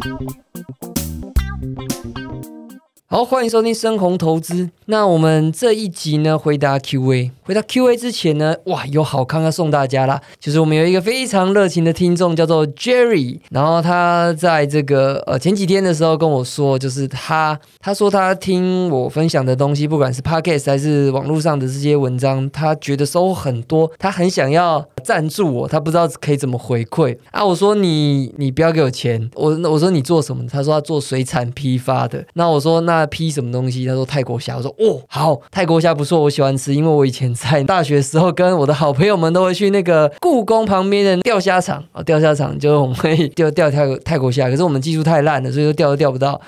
Música 好，欢迎收听深红投资。那我们这一集呢，回答 Q&A。回答 Q&A 之前呢，哇，有好康要送大家啦！就是我们有一个非常热情的听众，叫做 Jerry。然后他在这个呃前几天的时候跟我说，就是他他说他听我分享的东西，不管是 Podcast 还是网络上的这些文章，他觉得收获很多，他很想要赞助我，他不知道可以怎么回馈啊。我说你你不要给我钱，我我说你做什么？他说他做水产批发的。那我说那批什么东西？他说泰国虾。我说哦好，泰国虾不错，我喜欢吃，因为我以前在大学时候跟我的好朋友们都会去那个故宫旁边的钓虾场啊，钓虾场就是我们会钓钓泰泰国虾，可是我们技术太烂了，所以说钓都钓不到，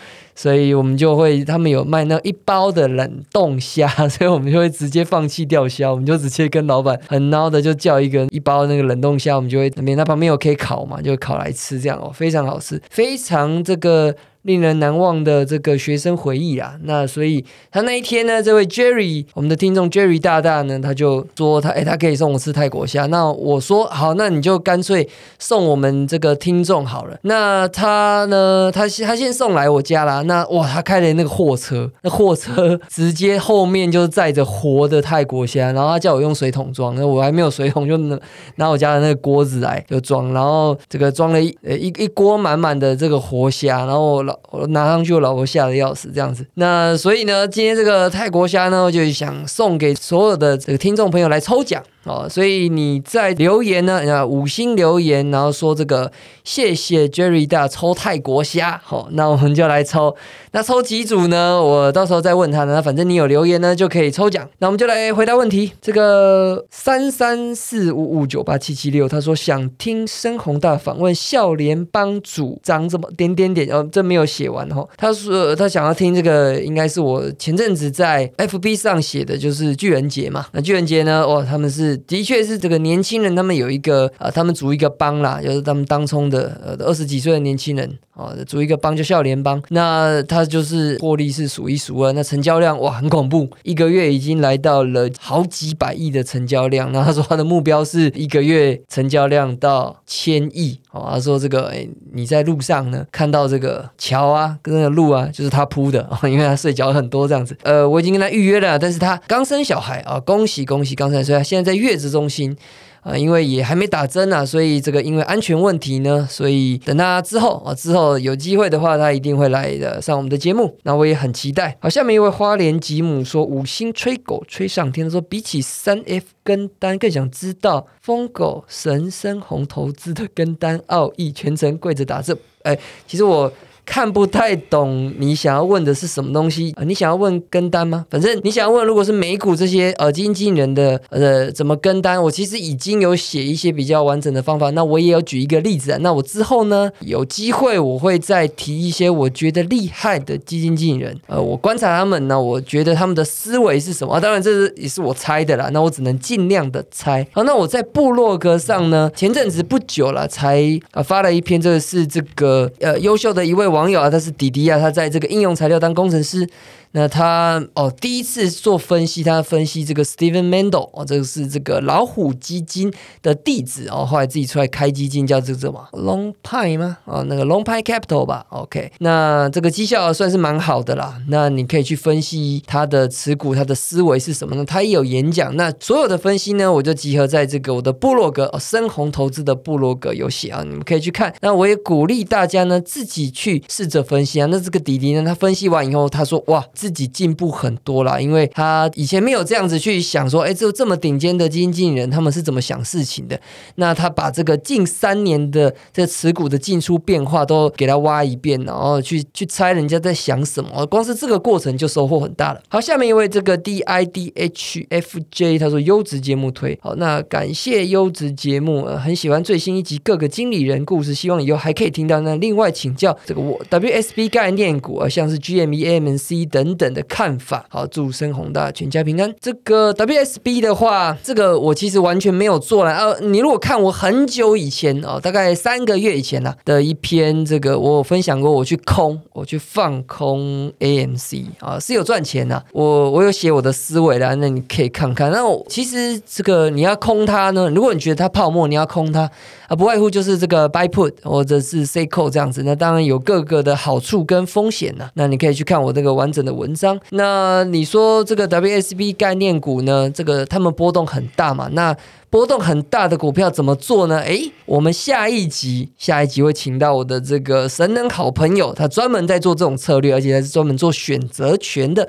所以我们就会他们有卖那一包的冷冻虾，所以我们就会直接放弃钓虾，我们就直接跟老板很孬的就叫一个一包那个冷冻虾，我们就会那边它旁边有可以烤嘛，就烤来吃这样哦，非常好吃，非常这个。令人难忘的这个学生回忆啊，那所以他那一天呢，这位 Jerry，我们的听众 Jerry 大大呢，他就说他哎，他可以送我吃泰国虾。那我说好，那你就干脆送我们这个听众好了。那他呢，他他先送来我家啦。那哇，他开的那个货车，那货车直接后面就载着活的泰国虾，然后他叫我用水桶装，那我还没有水桶，就拿拿我家的那个锅子来就装，然后这个装了一一一锅满满的这个活虾，然后。我老我拿上去，我老婆吓得要死，这样子。那所以呢，今天这个泰国虾呢，我就想送给所有的这个听众朋友来抽奖。哦，所以你在留言呢，五星留言，然后说这个谢谢 Jerry 大抽泰国虾，好，那我们就来抽，那抽几组呢？我到时候再问他呢，反正你有留言呢，就可以抽奖。那我们就来回答问题。这个三三四五五九八七七六，他说想听深宏大访问笑联帮主张怎么点点点，哦，这没有写完哈。他说他想要听这个，应该是我前阵子在 FB 上写的，就是巨人节嘛。那巨人节呢，哇，他们是。的确是这个年轻人，他们有一个啊，他们组一个帮啦，就是他们当冲的呃二十几岁的年轻人啊，组一个帮就笑联帮，那那他就是获利是数一数二，那成交量哇很恐怖，一个月已经来到了好几百亿的成交量。那他说他的目标是一个月成交量到千亿哦。他说这个哎你在路上呢看到这个桥啊跟那个路啊，就是他铺的，因为他睡觉很多这样子。呃，我已经跟他预约了，但是他刚生小孩啊，恭喜恭喜，刚生所以他现在在月子中心啊，因为也还没打针啊，所以这个因为安全问题呢，所以等他之后啊，之后有机会的话，他一定会来的上我们的节目。那我也很期待。好，下面一位花莲吉姆说五星吹狗吹上天，说比起三 F 跟单，更想知道疯狗神深红投资的跟单奥义，全程跪着打字。哎，其实我。看不太懂你想要问的是什么东西啊？你想要问跟单吗？反正你想要问，如果是美股这些呃基金经理人的呃怎么跟单，我其实已经有写一些比较完整的方法。那我也有举一个例子啊。那我之后呢有机会我会再提一些我觉得厉害的基金经理人。呃，我观察他们呢，我觉得他们的思维是什么？当然这是也是我猜的啦。那我只能尽量的猜。好，那我在部落格上呢，前阵子不久了才呃发了一篇，这个是这个呃优秀的一位网。友啊，他是迪迪啊，他在这个应用材料当工程师。那他哦，第一次做分析，他分析这个 Steven Mendel 哦，这个是这个老虎基金的弟子哦，后来自己出来开基金，叫这个什么 Long Pine 吗？哦，那个 Long Pine Capital 吧。OK，那这个绩效算是蛮好的啦。那你可以去分析他的持股，他的思维是什么呢？他也有演讲。那所有的分析呢，我就集合在这个我的部落格哦，深红投资的部落格有写啊，你们可以去看。那我也鼓励大家呢，自己去试着分析啊。那这个弟弟呢，他分析完以后，他说哇。自己进步很多啦，因为他以前没有这样子去想说，哎，这这么顶尖的基金经理人，他们是怎么想事情的？那他把这个近三年的这持股的进出变化都给他挖一遍，然后去去猜人家在想什么，光是这个过程就收获很大了。好，下面一位这个 D I D H F J，他说优质节目推好，那感谢优质节目，很喜欢最新一集各个经理人故事，希望以后还可以听到。那另外请教这个我 W S B 概念股啊，像是 gmemc 等。等等的看法。好，祝深宏大全家平安。这个 WSB 的话，这个我其实完全没有做了。呃，你如果看我很久以前哦，大概三个月以前呢的一篇，这个我有分享过，我去空，我去放空 AMC 啊，是有赚钱的。我我有写我的思维啦，那你可以看看。那我其实这个你要空它呢，如果你觉得它泡沫，你要空它啊，不外乎就是这个 buy put 或者是 say call 这样子。那当然有各个的好处跟风险呢。那你可以去看我这个完整的文章。那你说这个 WSB 概念股呢，这个他们波动很大嘛？那波动很大的股票怎么做呢？诶，我们下一集下一集会请到我的这个神能好朋友，他专门在做这种策略，而且还是专门做选择权的。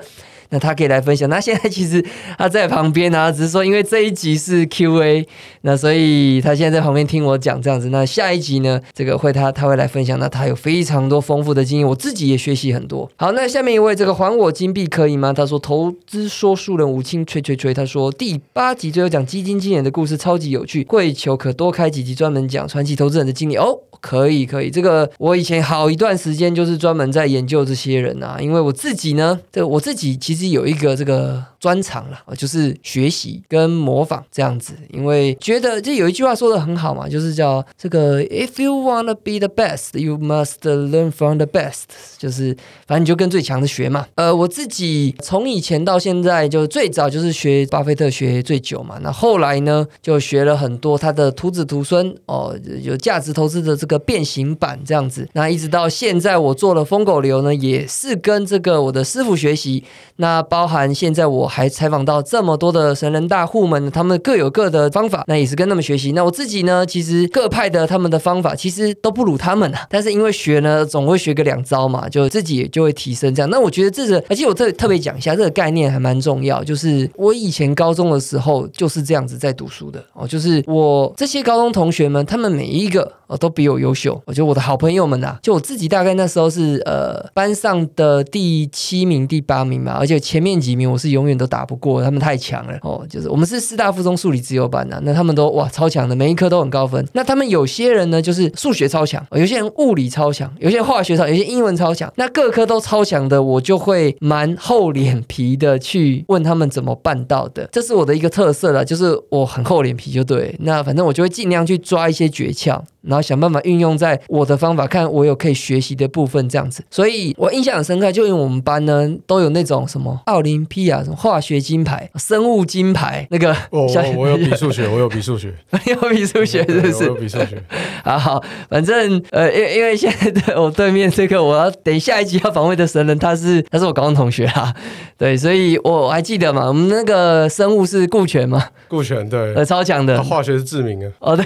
那他可以来分享。那现在其实他在旁边啊，只是说因为这一集是 Q&A，那所以他现在在旁边听我讲这样子。那下一集呢，这个会他他会来分享。那他有非常多丰富的经验，我自己也学习很多。好，那下面一位这个还我金币可以吗？他说投资说书人吴清吹吹吹，他说第八集最后讲基金经理的故事超级有趣，跪求可多开几集专门讲传奇投资人的经历哦。可以可以，这个我以前好一段时间就是专门在研究这些人啊，因为我自己呢，这我自己其实有一个这个专长了，就是学习跟模仿这样子，因为觉得这有一句话说的很好嘛，就是叫这个 If you wanna be the best, you must learn from the best，就是反正你就跟最强的学嘛。呃，我自己从以前到现在，就最早就是学巴菲特学最久嘛，那后来呢就学了很多他的徒子徒孙哦，有价值投资的这。个变形版这样子，那一直到现在我做了疯狗流呢，也是跟这个我的师傅学习。那包含现在我还采访到这么多的神人大户们，他们各有各的方法，那也是跟他们学习。那我自己呢，其实各派的他们的方法其实都不如他们啊。但是因为学呢，总会学个两招嘛，就自己也就会提升这样。那我觉得这个，而且我特特别讲一下这个概念还蛮重要，就是我以前高中的时候就是这样子在读书的哦，就是我这些高中同学们，他们每一个哦都比我优秀。我觉得我的好朋友们呐，就我自己大概那时候是呃班上的第七名、第八名嘛，而且前面几名我是永远都打不过，他们太强了哦。就是我们是四大附中数理自由班呐，那他们都哇超强的，每一科都很高分。那他们有些人呢，就是数学超强，有些人物理超强，有些化学超，有些英文超强。那各科都超强的，我就会蛮厚脸皮的去问他们怎么办到的。这是我的一个特色了，就是我很厚脸皮就对。那反正我就会尽量去抓一些诀窍。然后想办法运用在我的方法，看我有可以学习的部分，这样子。所以我印象很深刻，就因为我们班呢都有那种什么奥林匹亚什么化学金牌、生物金牌那个。我我有比数学，我有比数学，有比数学 是不是？有比数学。好好，反正呃，因因为现在的我对面这个，我要等下一集要访问的神人，他是他是我高中同学啊。对，所以我还记得嘛，我们那个生物是顾全嘛，顾全对，呃，超强的。他化学是志明啊。哦，对，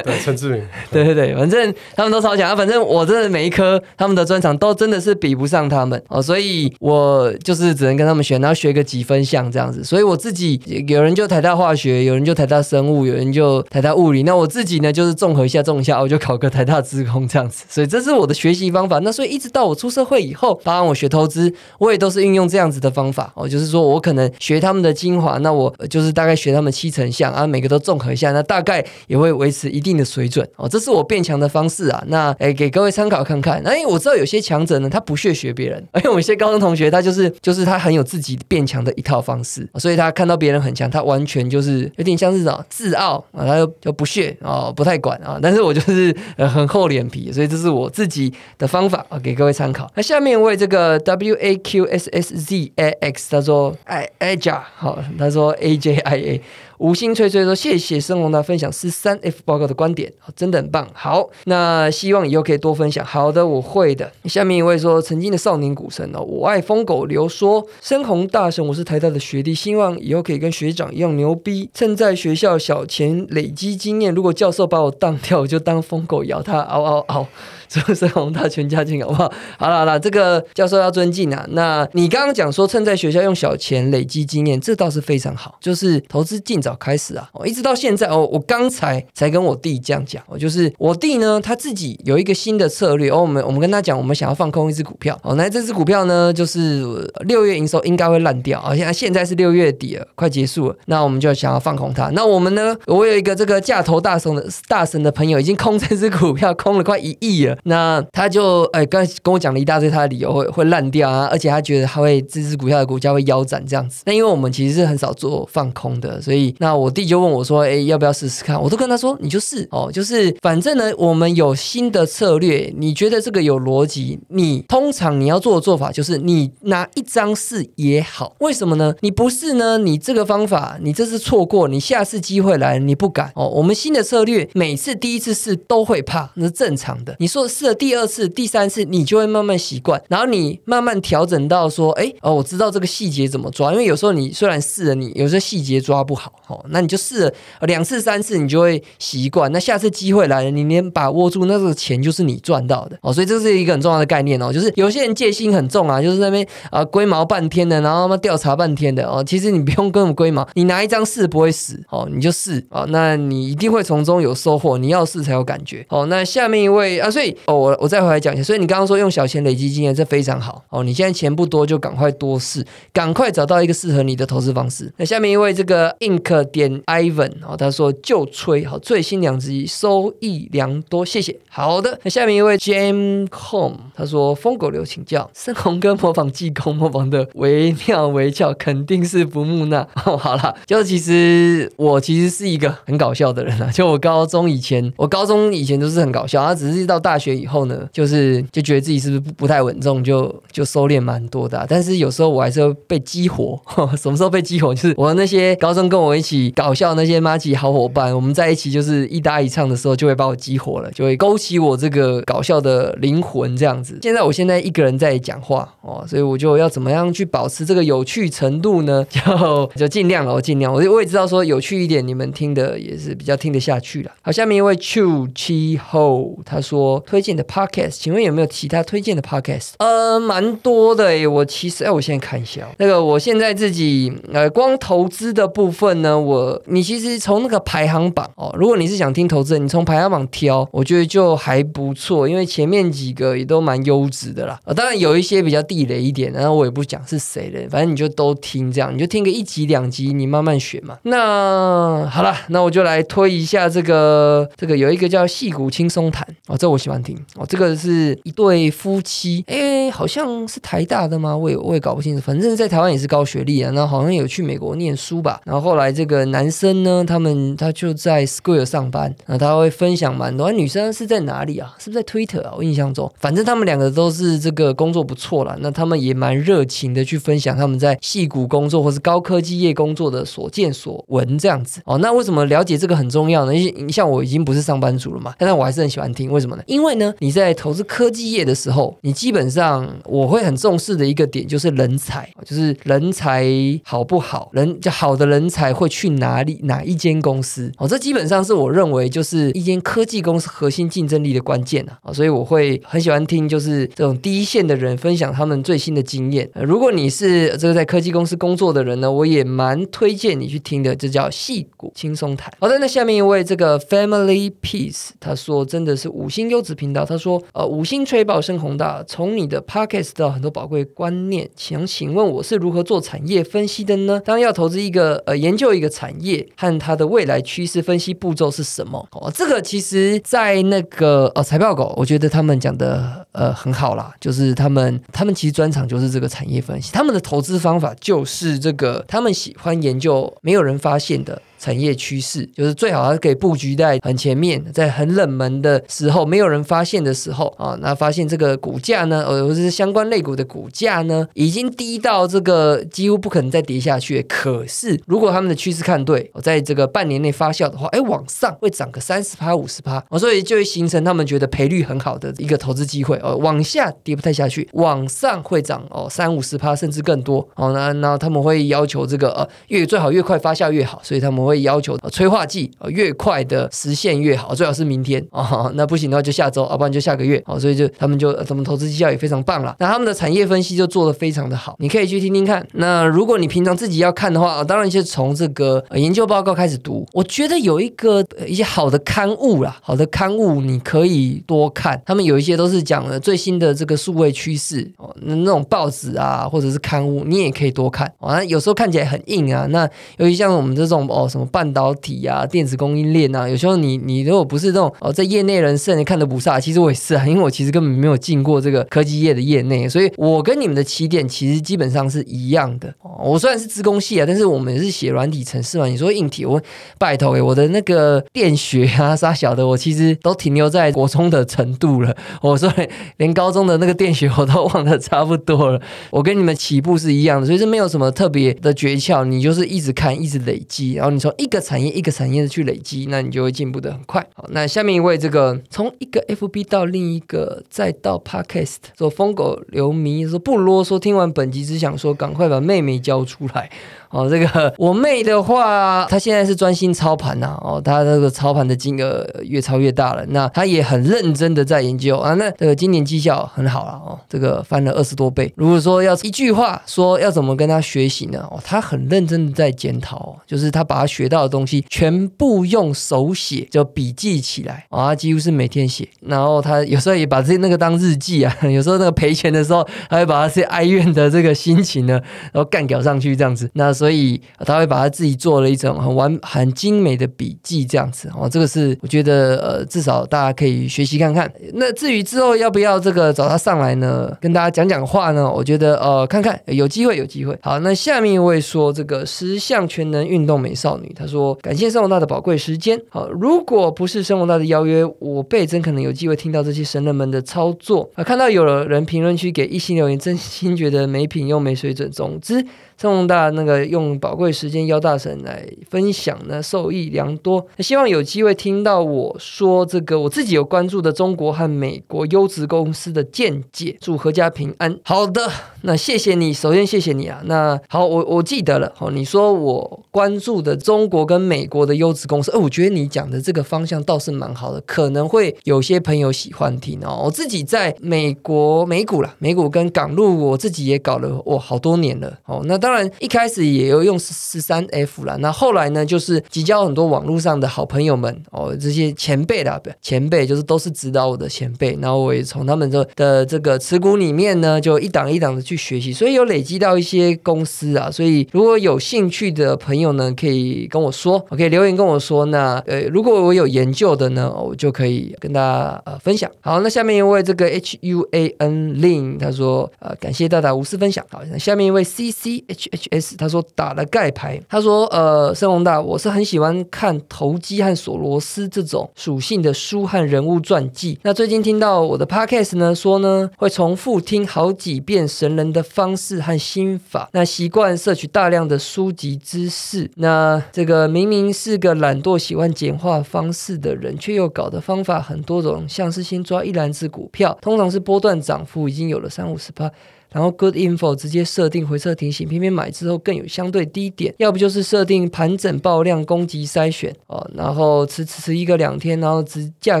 对，陈志明。对 对对对，反正他们都超强啊！反正我真的每一科他们的专长都真的是比不上他们哦，所以我就是只能跟他们学，然后学个几分像这样子。所以我自己有人就台大化学，有人就台大生物，有人就台大物理。那我自己呢，就是综合一下，综一下，我就考个台大资工这样子。所以这是我的学习方法。那所以一直到我出社会以后，包含我学投资，我也都是运用这样子的方法哦，就是说我可能学他们的精华，那我就是大概学他们七成像啊，每个都综合一下，那大概也会维持一定的水准哦。这是我变强的方式啊，那诶给各位参考看看。那因为我知道有些强者呢，他不屑学别人，而 且我们一些高中同学他就是就是他很有自己变强的一套方式，所以他看到别人很强，他完全就是有点像是什么自傲啊，他就就不屑啊，不太管啊。但是我就是 很厚脸皮，所以这是我自己的方法啊，给各位参考。那下面为这个 W A Q S S Z A X，他说哎哎加好，他说 A J I A。五星吹吹说：“谢谢生龙的分享，十三 F 报告的观点，真的很棒。好，那希望以后可以多分享。好的，我会的。下面一位说：曾经的少年股神哦，我爱疯狗流说，深红大神，我是台大的学弟，希望以后可以跟学长一样牛逼，趁在学校小钱累积经验。如果教授把我当掉，我就当疯狗咬他，嗷嗷嗷。”祝生 宏大全家进好不好？好了好了，这个教授要尊敬啊。那你刚刚讲说趁在学校用小钱累积经验，这倒是非常好，就是投资尽早开始啊。哦，一直到现在哦，我刚才才跟我弟这样讲，哦，就是我弟呢他自己有一个新的策略哦。我们我们跟他讲，我们想要放空一只股票哦。那这只股票呢，就是六月营收应该会烂掉啊。现在现在是六月底了，快结束了，那我们就想要放空它。那我们呢，我有一个这个价投大神的大神的朋友，已经空这只股票空了快一亿了。那他就哎，刚跟我讲了一大堆他的理由，会会烂掉啊，而且他觉得他会这支股票的股价会腰斩这样子。那因为我们其实是很少做放空的，所以那我弟就问我说，哎，要不要试试看？我都跟他说，你就试哦，就是反正呢，我们有新的策略，你觉得这个有逻辑，你通常你要做的做法就是你拿一张试也好，为什么呢？你不试呢，你这个方法你这次错过，你下次机会来你不敢哦。我们新的策略，每次第一次试都会怕，那是正常的。你说试了第二次、第三次，你就会慢慢习惯，然后你慢慢调整到说，哎哦，我知道这个细节怎么抓。因为有时候你虽然试了，你有些细节抓不好哦，那你就试了两次、三次，你就会习惯。那下次机会来了，你连把握住，那个钱就是你赚到的哦。所以这是一个很重要的概念哦，就是有些人戒心很重啊，就是那边啊龟毛半天的，然后他妈调查半天的哦。其实你不用跟我龟毛，你拿一张试不会死哦，你就试哦，那你一定会从中有收获。你要试才有感觉哦。那下面一位啊，所以哦，我我再回来讲一下。所以你刚刚说用小钱累积经验，这非常好哦。你现在钱不多，就赶快多试，赶快找到一个适合你的投资方式。那下面一位这个 ink 点 ivan 哦，他说就吹好，最新两集收益良多，谢谢。好的，那下面一位 James Home，他说疯狗流请教，深红哥模仿济公模仿的惟妙惟肖，肯定是不木讷。哦，好了，就其实我其实是一个很搞笑的人啊，就我高中以前，我高中以前都是很搞笑，他只是到大学以后呢，就是就觉得自己是不是不不太稳重，就就收敛蛮多的。但是有时候我还是会被激活，什么时候被激活？就是我那些高中跟我一起搞笑那些妈吉好伙伴，我们在一起就是一搭一唱的时候，就会把我激活了，就会勾起我这个搞笑的灵魂这样子。现在我现在一个人在讲话哦，所以我就要怎么样去保持这个有趣程度呢？就就尽量了，我尽量，我我也知道说有趣一点，你们听的也是比较听得下去了。好，下面一位 Chu Chi Ho，他说推推荐的 Podcast，请问有没有其他推荐的 Podcast？呃，蛮多的诶。我其实哎，我现在看一下那个，我现在自己呃，光投资的部分呢，我你其实从那个排行榜哦，如果你是想听投资，你从排行榜挑，我觉得就还不错，因为前面几个也都蛮优质的啦。啊，当然有一些比较地雷一点，然后我也不讲是谁的，反正你就都听这样，你就听个一集两集，你慢慢选嘛。那好了，那我就来推一下这个这个有一个叫戏骨轻松谈哦，这我喜欢哦，这个是一对夫妻，哎，好像是台大的吗？我也我也搞不清楚，反正在台湾也是高学历啊，那好像有去美国念书吧。然后后来这个男生呢，他们他就在 Square 上班，那他会分享蛮多。女生是在哪里啊？是不是在 Twitter 啊？我印象中，反正他们两个都是这个工作不错了，那他们也蛮热情的去分享他们在戏骨工作或是高科技业工作的所见所闻这样子哦。那为什么了解这个很重要呢？因为像我已经不是上班族了嘛，但是我还是很喜欢听。为什么呢？因为呢，你在投资科技业的时候，你基本上我会很重视的一个点就是人才，就是人才好不好，人就好的人才会去哪里哪一间公司哦。这基本上是我认为就是一间科技公司核心竞争力的关键啊。所以我会很喜欢听就是这种第一线的人分享他们最新的经验。如果你是这个在科技公司工作的人呢，我也蛮推荐你去听的，这叫戏骨轻松谈。好的，那下面一位这个 Family Piece 他说真的是五星优质频道。他说呃五星吹爆深宏大，从你的 Podcast 到很多宝贵观念，想请问我是如何做产业分析的呢？当要投资一个呃研究一个产业和它的未来趋势分析步骤是什么？哦，这个其实在那个呃财报狗，我觉得他们讲的呃很好啦，就是他们他们其实专长就是这个产业分析，他们的投资方法就是这个，他们喜欢研究没有人发现的。产业趋势就是最好，它可以布局在很前面，在很冷门的时候，没有人发现的时候啊，那发现这个股价呢，呃，或者是相关类股的股价呢，已经低到这个几乎不可能再跌下去。可是，如果他们的趋势看对，在这个半年内发酵的话，哎，往上会涨个三十趴、五十趴，所以就会形成他们觉得赔率很好的一个投资机会。哦，往下跌不太下去，往上会涨哦三五十趴甚至更多。哦，那那他们会要求这个呃越最好越快发酵越好，所以他们会。会要求催化剂越快的实现越好，最好是明天啊，那不行的话就下周，要不然就下个月。好，所以就他们就他们投资绩效也非常棒了。那他们的产业分析就做的非常的好，你可以去听听看。那如果你平常自己要看的话，当然就从这个研究报告开始读。我觉得有一个一些好的刊物啦，好的刊物你可以多看。他们有一些都是讲了最新的这个数位趋势哦，那那种报纸啊或者是刊物，你也可以多看啊。有时候看起来很硬啊，那尤其像我们这种哦什么。么半导体啊、电子供应链啊，有时候你你如果不是这种哦在业内人士，你看得不飒，其实我也是啊，因为我其实根本没有进过这个科技业的业内，所以我跟你们的起点其实基本上是一样的。哦我虽然是资工系啊，但是我们是写软体程式嘛。你说硬体，我拜托哎，我的那个电学啊啥小的，我其实都停留在国中的程度了。我说连高中的那个电学我都忘得差不多了。我跟你们起步是一样的，所以是没有什么特别的诀窍，你就是一直看，一直累积，然后你从一个产业一个产业的去累积，那你就会进步的很快。好，那下面一位这个从一个 FB 到另一个，再到 Podcast，说疯狗流迷说不啰嗦，听完本集只想说赶快把妹妹交出来。哦，这个我妹的话，她现在是专心操盘呐。哦，她这个操盘的金额越操越大了。那她也很认真的在研究啊。那这个今年绩效很好了哦，这个翻了二十多倍。如果说要一句话说要怎么跟她学习呢？哦，她很认真的在检讨，就是她把她学到的东西全部用手写就笔记起来啊，几乎是每天写。然后她有时候也把这那个当日记啊，有时候那个赔钱的时候，她会把那些哀怨的这个心情呢，然后干掉上去这样子。那所以他会把他自己做了一种很完、很精美的笔记，这样子哦。这个是我觉得呃，至少大家可以学习看看。那至于之后要不要这个找他上来呢，跟大家讲讲话呢？我觉得呃，看看有机会，有机会。好，那下面一位说这个十项全能运动美少女，她说感谢生活大的宝贵时间。好，如果不是生活大的邀约，我倍增可能有机会听到这些神人们的操作啊。看到有人评论区给一星留言，真心觉得没品又没水准。总之。郑宏大那个用宝贵时间邀大神来分享呢，受益良多。希望有机会听到我说这个我自己有关注的中国和美国优质公司的见解。祝阖家平安。好的，那谢谢你，首先谢谢你啊。那好，我我记得了。哦，你说我关注的中国跟美国的优质公司，哎，我觉得你讲的这个方向倒是蛮好的，可能会有些朋友喜欢听哦。我自己在美国美股啦，美股跟港路，我自己也搞了哇好多年了。哦，那当。当然，一开始也有用十三 F 了。那后来呢，就是结交很多网络上的好朋友们哦，这些前辈的前辈，就是都是指导我的前辈。然后我也从他们的的这个持股里面呢，就一档一档的去学习，所以有累积到一些公司啊。所以如果有兴趣的朋友呢，可以跟我说，，OK，留言跟我说。那呃，如果我有研究的呢，我就可以跟大家呃分享。好，那下面一位这个 H U A N Lin 他说呃，感谢大大无私分享。好，那下面一位 C C H。H S 他说打了盖牌，他说呃，森宏大，我是很喜欢看投机和索罗斯这种属性的书和人物传记。那最近听到我的 Podcast 呢，说呢会重复听好几遍神人的方式和心法，那习惯摄取大量的书籍知识。那这个明明是个懒惰、喜欢简化方式的人，却又搞的方法很多种，像是先抓一篮子股票，通常是波段涨幅已经有了三五十趴。然后 Good Info 直接设定回撤提醒，偏偏买之后更有相对低点，要不就是设定盘整爆量攻击筛选哦，然后迟迟迟一个两天，然后直价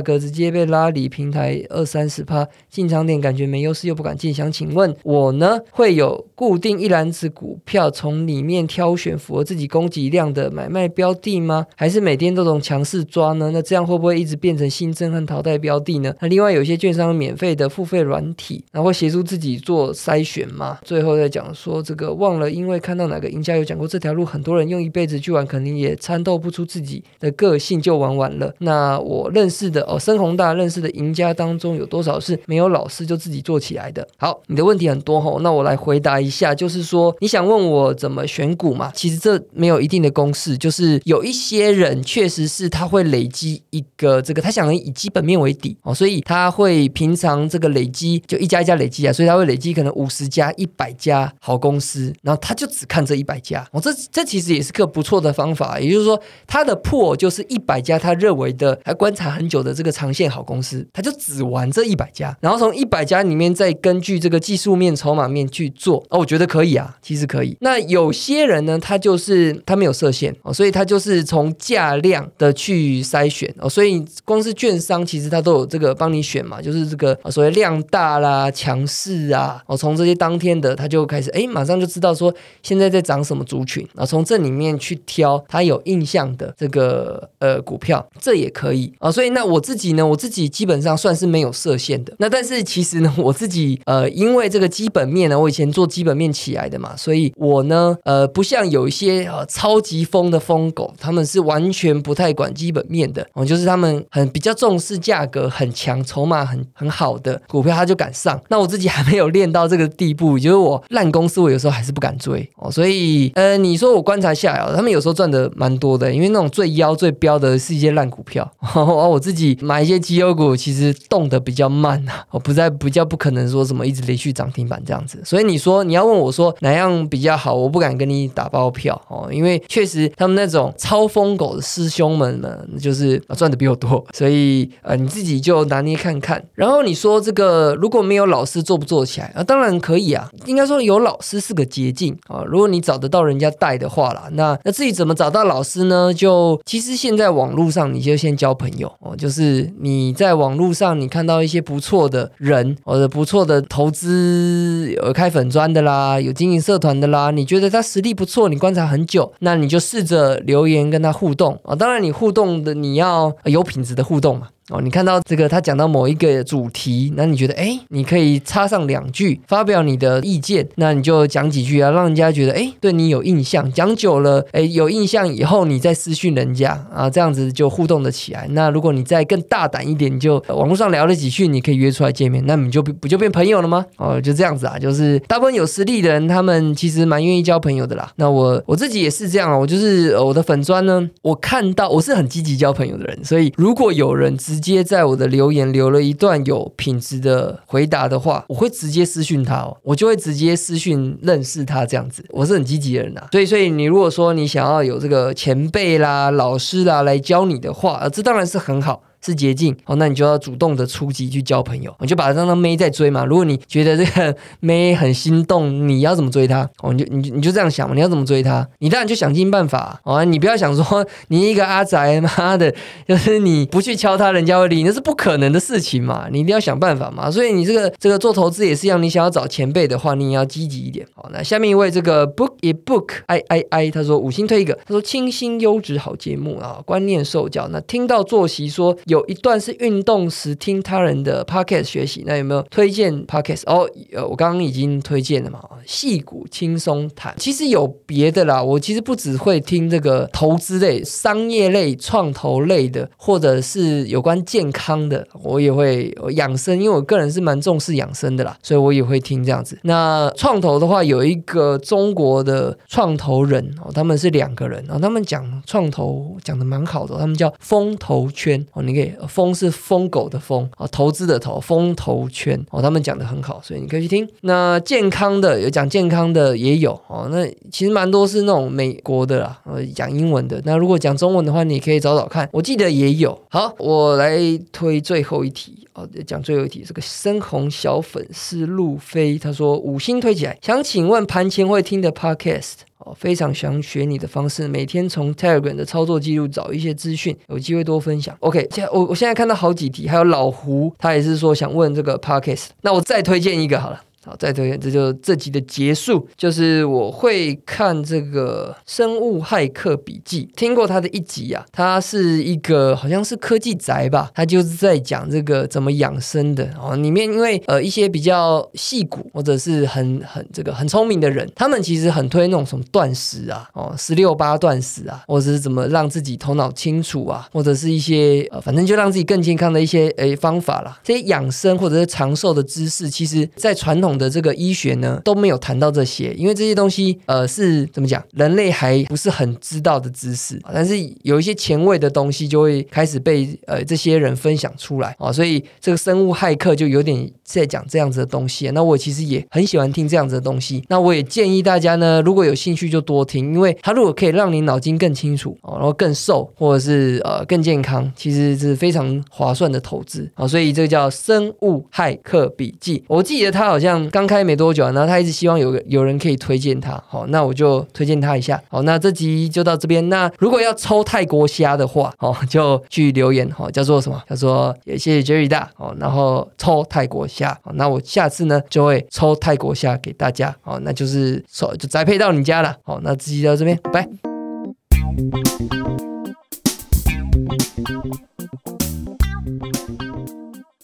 格直接被拉离平台二三十趴，进场点感觉没优势又不敢进，想请问我呢会有固定一篮子股票从里面挑选符合自己供给量的买卖标的吗？还是每天都从强势抓呢？那这样会不会一直变成新增和淘汰标的呢？那另外有些券商免费的付费软体，然后协助自己做筛。选嘛，最后再讲说这个忘了，因为看到哪个赢家有讲过这条路，很多人用一辈子去玩，肯定也参透不出自己的个性就玩完了。那我认识的哦，深宏大认识的赢家当中，有多少是没有老师就自己做起来的？好，你的问题很多吼，那我来回答一下，就是说你想问我怎么选股嘛？其实这没有一定的公式，就是有一些人确实是他会累积一个这个，他想以基本面为底哦，所以他会平常这个累积就一家一家累积啊，所以他会累积可能五。十家、一百家好公司，然后他就只看这一百家。哦，这这其实也是个不错的方法。也就是说，他的破就是一百家他认为的，还观察很久的这个长线好公司，他就只玩这一百家，然后从一百家里面再根据这个技术面、筹码面去做。哦，我觉得可以啊，其实可以。那有些人呢，他就是他没有设限哦，所以他就是从价量的去筛选哦。所以光是券商其实他都有这个帮你选嘛，就是这个所谓量大啦、强势啊，哦从。这些当天的，他就开始哎，马上就知道说现在在涨什么族群，然后从这里面去挑他有印象的这个呃股票，这也可以啊。所以那我自己呢，我自己基本上算是没有设限的。那但是其实呢，我自己呃，因为这个基本面呢，我以前做基本面起来的嘛，所以我呢呃，不像有一些呃超级疯的疯狗，他们是完全不太管基本面的哦，就是他们很比较重视价格很强、筹码很很好的股票，他就敢上。那我自己还没有练到这个地步，就是我烂公司，我有时候还是不敢追哦。所以呃，你说我观察下来，他们有时候赚的蛮多的，因为那种最妖最标的是一些烂股票。而 我自己买一些绩优股，其实动的比较慢啊，我不在比较不可能说什么一直连续涨停板这样子。所以你说你要问我说哪样比较好，我不敢跟你打包票哦，因为确实他们那种超疯狗的师兄们呢，就是赚的比我多，所以呃你自己就拿捏看看。然后你说这个如果没有老师做不做起来啊？当然可以啊，应该说有老师是个捷径啊。如果你找得到人家带的话啦，那那至于怎么找到老师呢？就其实现在网络上你就先交朋友哦，就是你在网络上你看到一些不错的人或者不错的投资有开粉砖的啦，有经营社团的啦，你觉得他实力不错，你观察很久，那你就试着留言跟他互动啊。当然你互动的你要有品质的互动嘛。哦，你看到这个，他讲到某一个主题，那你觉得，哎，你可以插上两句，发表你的意见，那你就讲几句啊，让人家觉得，哎，对你有印象。讲久了，哎，有印象以后，你再私讯人家啊，这样子就互动的起来。那如果你再更大胆一点，你就网络上聊了几句，你可以约出来见面，那你就不就变朋友了吗？哦，就这样子啊，就是大部分有实力的人，他们其实蛮愿意交朋友的啦。那我我自己也是这样啊，我就是我的粉砖呢，我看到我是很积极交朋友的人，所以如果有人直直直接在我的留言留了一段有品质的回答的话，我会直接私讯他哦，我就会直接私讯认识他这样子。我是很积极的人呐，所以所以你如果说你想要有这个前辈啦、老师啦来教你的话，这当然是很好。是捷径哦，那你就要主动的出击去交朋友，你就把它当成妹在追嘛。如果你觉得这个妹很心动，你要怎么追她？哦，你就你你就这样想嘛，你要怎么追她？你当然就想尽办法哦，你不要想说 你一个阿宅，妈的，就是你不去敲他，人家会理你，那是不可能的事情嘛。你一定要想办法嘛。所以你这个这个做投资也是一样，你想要找前辈的话，你也要积极一点。好，那下面一位这个 book e book i i i，他说五星推一个，他说清新优质好节目啊，观念受教。那听到坐席说。有一段是运动时听他人的 podcast 学习，那有没有推荐 podcast？哦，呃，我刚刚已经推荐了嘛，戏骨轻松谈。其实有别的啦，我其实不只会听这个投资类、商业类、创投类的，或者是有关健康的，我也会养生，因为我个人是蛮重视养生的啦，所以我也会听这样子。那创投的话，有一个中国的创投人哦，他们是两个人然哦，他们讲创投讲的蛮好的，他们叫风投圈哦，你。疯是疯狗的疯啊，投资的投，风投圈哦，他们讲的很好，所以你可以去听。那健康的有讲健康的也有哦，那其实蛮多是那种美国的啦，呃，讲英文的。那如果讲中文的话，你可以找找看，我记得也有。好，我来推最后一题哦，讲最后一题，这个深红小粉丝路飞他说五星推起来，想请问盘前会听的 podcast。哦，非常想学你的方式，每天从 Telegram 的操作记录找一些资讯，有机会多分享。OK，现在我我现在看到好几题，还有老胡，他也是说想问这个 Podcast，那我再推荐一个好了。好，再推荐，这就这集的结束。就是我会看这个《生物骇客笔记》，听过他的一集啊，他是一个好像是科技宅吧，他就是在讲这个怎么养生的哦。里面因为呃一些比较细骨或者是很很这个很聪明的人，他们其实很推那种什么断食啊，哦十六八断食啊，或者是怎么让自己头脑清楚啊，或者是一些呃反正就让自己更健康的一些诶方法啦。这些养生或者是长寿的知识，其实在传统。的这个医学呢都没有谈到这些，因为这些东西呃是怎么讲，人类还不是很知道的知识，但是有一些前卫的东西就会开始被呃这些人分享出来啊，所以这个生物骇客就有点在讲这样子的东西。那我其实也很喜欢听这样子的东西，那我也建议大家呢，如果有兴趣就多听，因为它如果可以让你脑筋更清楚哦，然后更瘦或者是呃更健康，其实是非常划算的投资啊。所以这个叫生物骇客笔记，我记得它好像。刚开没多久，然后他一直希望有有人可以推荐他，好，那我就推荐他一下。好，那这集就到这边。那如果要抽泰国虾的话，哦，就去留言，好，叫做什么？叫做也谢谢 Jerry 大，哦，然后抽泰国虾，好，那我下次呢就会抽泰国虾给大家，好，那就是抽就栽配到你家了，好，那这集到这边，拜。